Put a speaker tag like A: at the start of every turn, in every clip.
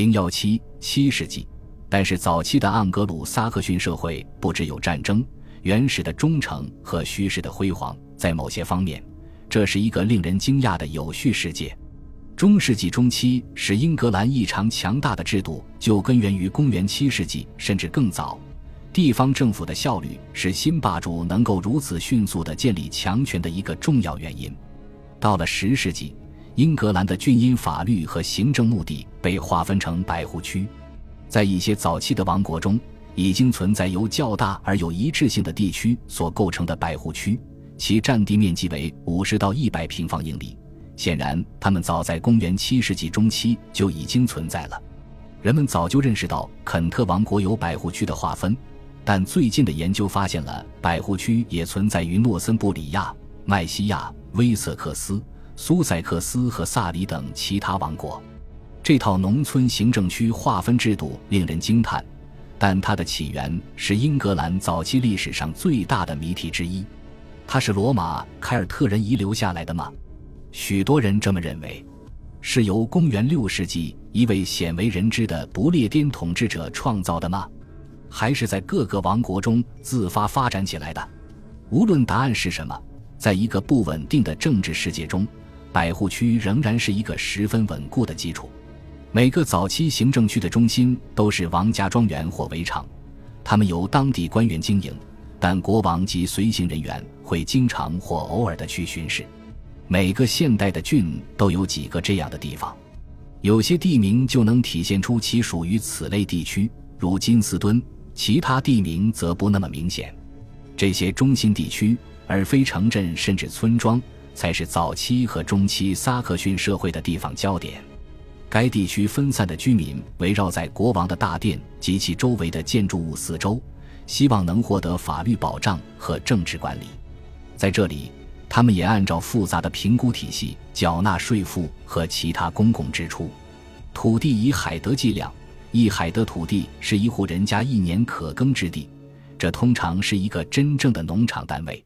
A: 零幺七七世纪，但是早期的盎格鲁撒克逊社会不只有战争、原始的忠诚和虚实的辉煌，在某些方面，这是一个令人惊讶的有序世界。中世纪中期使英格兰异常强大的制度，就根源于公元七世纪甚至更早。地方政府的效率是新霸主能够如此迅速地建立强权的一个重要原因。到了十世纪。英格兰的郡因法律和行政目的被划分成百户区，在一些早期的王国中，已经存在由较大而有一致性的地区所构成的百户区，其占地面积为五十到一百平方英里。显然，他们早在公元七世纪中期就已经存在了。人们早就认识到肯特王国有百户区的划分，但最近的研究发现了百户区也存在于诺森布里亚、麦西亚、威瑟克斯。苏塞克斯和萨里等其他王国，这套农村行政区划分制度令人惊叹，但它的起源是英格兰早期历史上最大的谜题之一。它是罗马凯尔特人遗留下来的吗？许多人这么认为。是由公元六世纪一位鲜为人知的不列颠统治者创造的吗？还是在各个王国中自发发展起来的？无论答案是什么，在一个不稳定的政治世界中。百户区仍然是一个十分稳固的基础。每个早期行政区的中心都是王家庄园或围场，他们由当地官员经营，但国王及随行人员会经常或偶尔的去巡视。每个现代的郡都有几个这样的地方，有些地名就能体现出其属于此类地区，如金斯敦；其他地名则不那么明显。这些中心地区，而非城镇甚至村庄。才是早期和中期萨克逊社会的地方焦点。该地区分散的居民围绕在国王的大殿及其周围的建筑物四周，希望能获得法律保障和政治管理。在这里，他们也按照复杂的评估体系缴纳税赋和其他公共支出。土地以海德计量，一海德土地是一户人家一年可耕之地，这通常是一个真正的农场单位。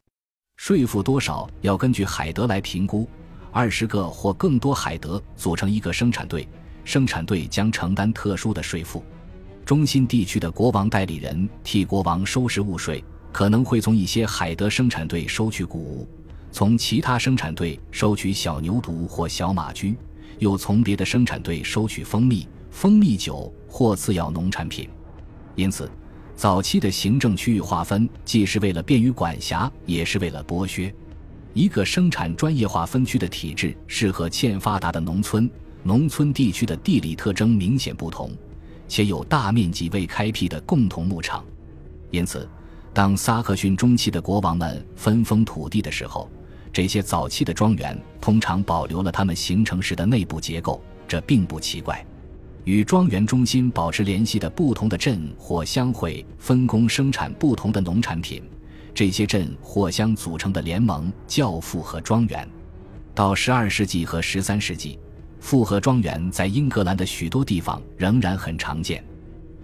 A: 税负多少要根据海德来评估，二十个或更多海德组成一个生产队，生产队将承担特殊的税负。中心地区的国王代理人替国王收拾物税，可能会从一些海德生产队收取谷物，从其他生产队收取小牛犊或小马驹，又从别的生产队收取蜂蜜、蜂蜜酒或次要农产品。因此。早期的行政区域划分，既是为了便于管辖，也是为了剥削。一个生产专业化分区的体制，适合欠发达的农村。农村地区的地理特征明显不同，且有大面积未开辟的共同牧场。因此，当萨克逊中期的国王们分封土地的时候，这些早期的庄园通常保留了他们形成时的内部结构，这并不奇怪。与庄园中心保持联系的不同的镇或乡会分工生产不同的农产品，这些镇或乡组成的联盟叫复合庄园。到十二世纪和十三世纪，复合庄园在英格兰的许多地方仍然很常见。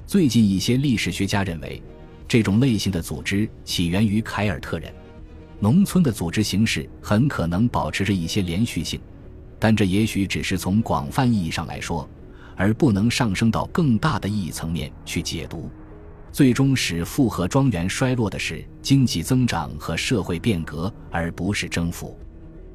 A: 最近一些历史学家认为，这种类型的组织起源于凯尔特人。农村的组织形式很可能保持着一些连续性，但这也许只是从广泛意义上来说。而不能上升到更大的意义层面去解读，最终使复合庄园衰落的是经济增长和社会变革，而不是征服。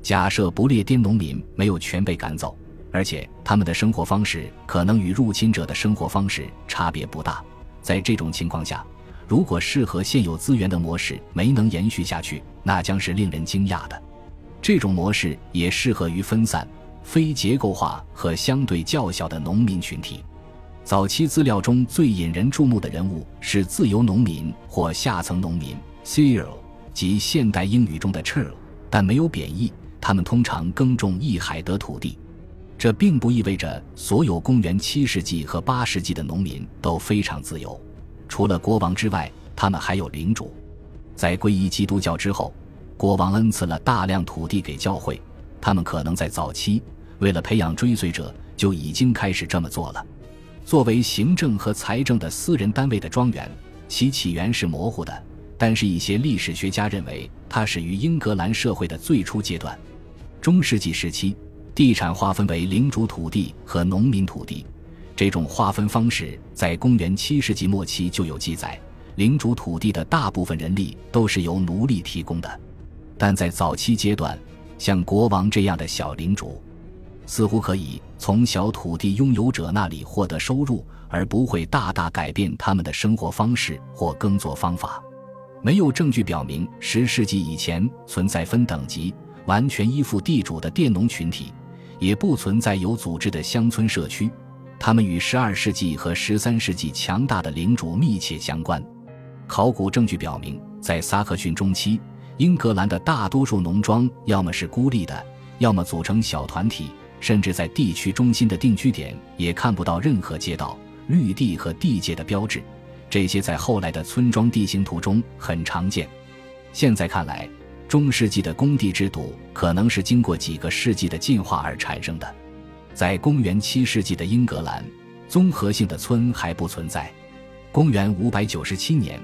A: 假设不列颠农民没有全被赶走，而且他们的生活方式可能与入侵者的生活方式差别不大，在这种情况下，如果适合现有资源的模式没能延续下去，那将是令人惊讶的。这种模式也适合于分散。非结构化和相对较小的农民群体，早期资料中最引人注目的人物是自由农民或下层农民 c e r l 即现代英语中的 churl，但没有贬义。他们通常耕种一海德土地，这并不意味着所有公元七世纪和八世纪的农民都非常自由。除了国王之外，他们还有领主。在皈依基督教之后，国王恩赐了大量土地给教会，他们可能在早期。为了培养追随者，就已经开始这么做了。作为行政和财政的私人单位的庄园，其起源是模糊的。但是，一些历史学家认为它始于英格兰社会的最初阶段。中世纪时期，地产划分为领主土地和农民土地，这种划分方式在公元七世纪末期就有记载。领主土地的大部分人力都是由奴隶提供的，但在早期阶段，像国王这样的小领主，似乎可以从小土地拥有者那里获得收入，而不会大大改变他们的生活方式或耕作方法。没有证据表明十世纪以前存在分等级、完全依附地主的佃农群体，也不存在有组织的乡村社区。他们与十二世纪和十三世纪强大的领主密切相关。考古证据表明，在萨克逊中期，英格兰的大多数农庄要么是孤立的，要么组成小团体，甚至在地区中心的定居点也看不到任何街道、绿地和地界的标志。这些在后来的村庄地形图中很常见。现在看来，中世纪的工地制度可能是经过几个世纪的进化而产生的。在公元七世纪的英格兰，综合性的村还不存在。公元五百九十七年。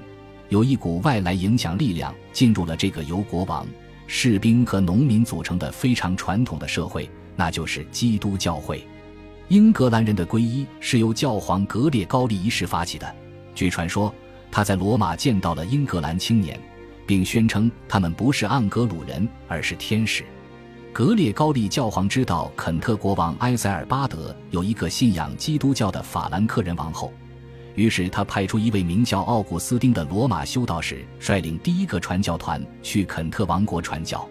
A: 有一股外来影响力量进入了这个由国王、士兵和农民组成的非常传统的社会，那就是基督教会。英格兰人的皈依是由教皇格列高利一世发起的。据传说，他在罗马见到了英格兰青年，并宣称他们不是盎格鲁人，而是天使。格列高利教皇知道肯特国王埃塞尔巴德有一个信仰基督教的法兰克人王后。于是他派出一位名叫奥古斯丁的罗马修道士，率领第一个传教团去肯特王国传教。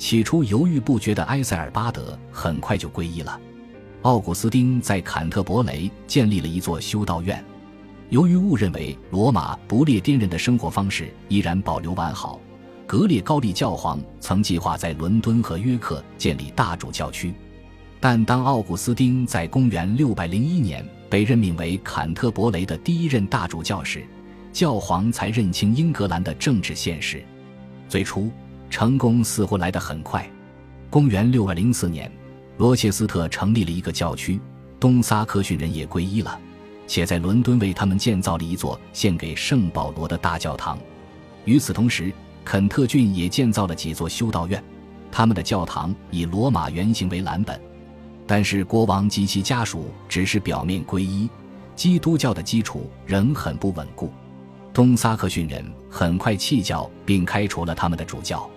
A: 起初犹豫不决的埃塞尔巴德很快就皈依了。奥古斯丁在坎特伯雷建立了一座修道院。由于误认为罗马不列颠人的生活方式依然保留完好，格列高利教皇曾计划在伦敦和约克建立大主教区。但当奥古斯丁在公元601年被任命为坎特伯雷的第一任大主教时，教皇才认清英格兰的政治现实。最初，成功似乎来得很快。公元604年，罗切斯特成立了一个教区，东萨克逊人也皈依了，且在伦敦为他们建造了一座献给圣保罗的大教堂。与此同时，肯特郡也建造了几座修道院，他们的教堂以罗马原型为蓝本。但是国王及其家属只是表面皈依，基督教的基础仍很不稳固。东萨克逊人很快弃教，并开除了他们的主教。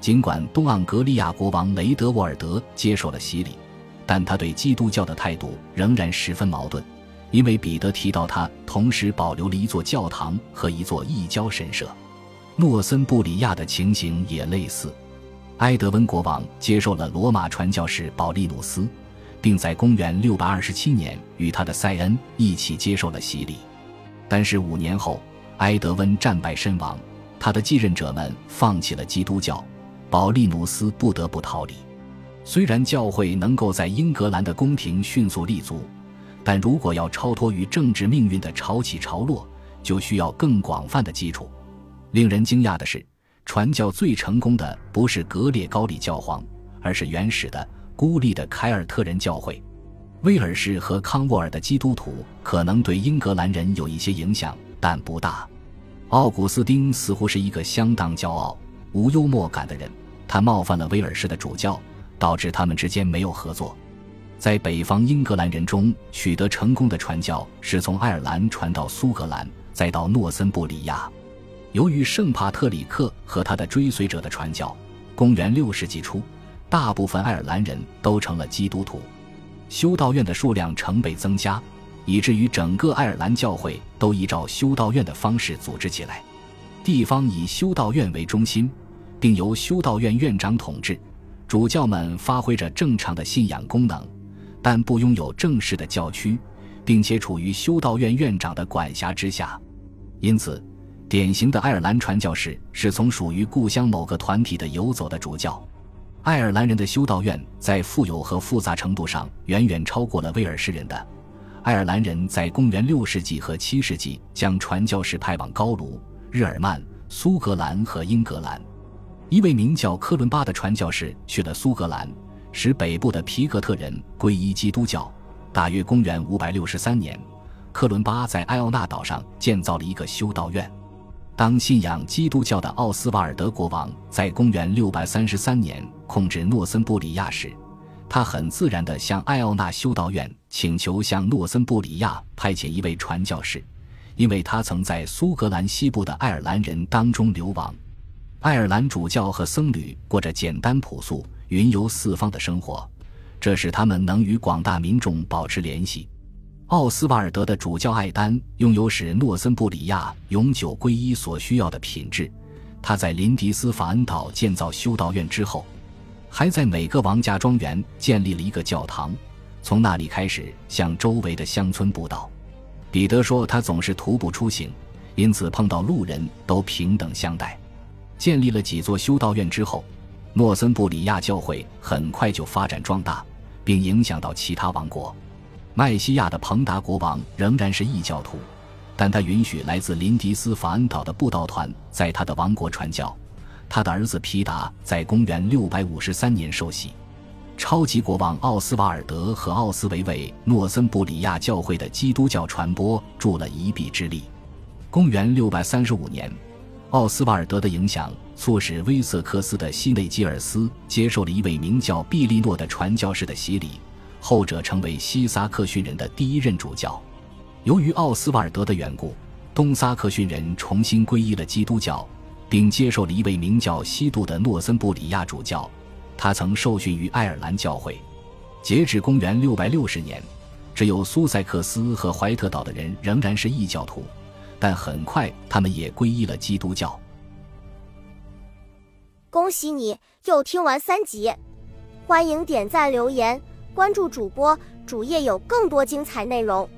A: 尽管东盎格利亚国王雷德沃尔德接受了洗礼，但他对基督教的态度仍然十分矛盾，因为彼得提到他同时保留了一座教堂和一座异教神社。诺森布里亚的情形也类似。埃德温国王接受了罗马传教士保利努斯。并在公元627年与他的塞恩一起接受了洗礼，但是五年后，埃德温战败身亡，他的继任者们放弃了基督教，保利努斯不得不逃离。虽然教会能够在英格兰的宫廷迅速立足，但如果要超脱于政治命运的潮起潮落，就需要更广泛的基础。令人惊讶的是，传教最成功的不是格列高利教皇，而是原始的。孤立的凯尔特人教会，威尔士和康沃尔的基督徒可能对英格兰人有一些影响，但不大。奥古斯丁似乎是一个相当骄傲、无幽默感的人，他冒犯了威尔士的主教，导致他们之间没有合作。在北方英格兰人中取得成功的传教是从爱尔兰传到苏格兰，再到诺森布里亚。由于圣帕特里克和他的追随者的传教，公元六世纪初。大部分爱尔兰人都成了基督徒，修道院的数量成倍增加，以至于整个爱尔兰教会都依照修道院的方式组织起来。地方以修道院为中心，并由修道院院长统治，主教们发挥着正常的信仰功能，但不拥有正式的教区，并且处于修道院院长的管辖之下。因此，典型的爱尔兰传教士是从属于故乡某个团体的游走的主教。爱尔兰人的修道院在富有和复杂程度上远远超过了威尔士人的。爱尔兰人在公元六世纪和七世纪将传教士派往高卢、日耳曼、苏格兰和英格兰。一位名叫科伦巴的传教士去了苏格兰，使北部的皮格特人皈依基督教。大约公元五百六十三年，科伦巴在埃奥纳岛上建造了一个修道院。当信仰基督教的奥斯瓦尔德国王在公元633年控制诺森布里亚时，他很自然地向艾奥纳修道院请求向诺森布里亚派遣一位传教士，因为他曾在苏格兰西部的爱尔兰人当中流亡。爱尔兰主教和僧侣过着简单朴素、云游四方的生活，这使他们能与广大民众保持联系。奥斯瓦尔德的主教艾丹拥有使诺森布里亚永久皈依所需要的品质。他在林迪斯法恩岛建造修道院之后，还在每个王家庄园建立了一个教堂，从那里开始向周围的乡村布道。彼得说，他总是徒步出行，因此碰到路人都平等相待。建立了几座修道院之后，诺森布里亚教会很快就发展壮大，并影响到其他王国。麦西亚的彭达国王仍然是异教徒，但他允许来自林迪斯法恩岛的布道团在他的王国传教。他的儿子皮达在公元653年受洗。超级国王奥斯瓦尔德和奥斯维为诺森布里亚教会的基督教传播助了一臂之力。公元635年，奥斯瓦尔德的影响促使威瑟克斯的西内基尔斯接受了一位名叫毕利诺的传教士的洗礼。后者成为西萨克逊人的第一任主教。由于奥斯瓦尔德的缘故，东萨克逊人重新皈依了基督教，并接受了一位名叫西杜的诺森布里亚主教。他曾受训于爱尔兰教会。截至公元660年，只有苏塞克斯和怀特岛的人仍然是异教徒，但很快他们也皈依了基督教。
B: 恭喜你又听完三集，欢迎点赞留言。关注主播，主页有更多精彩内容。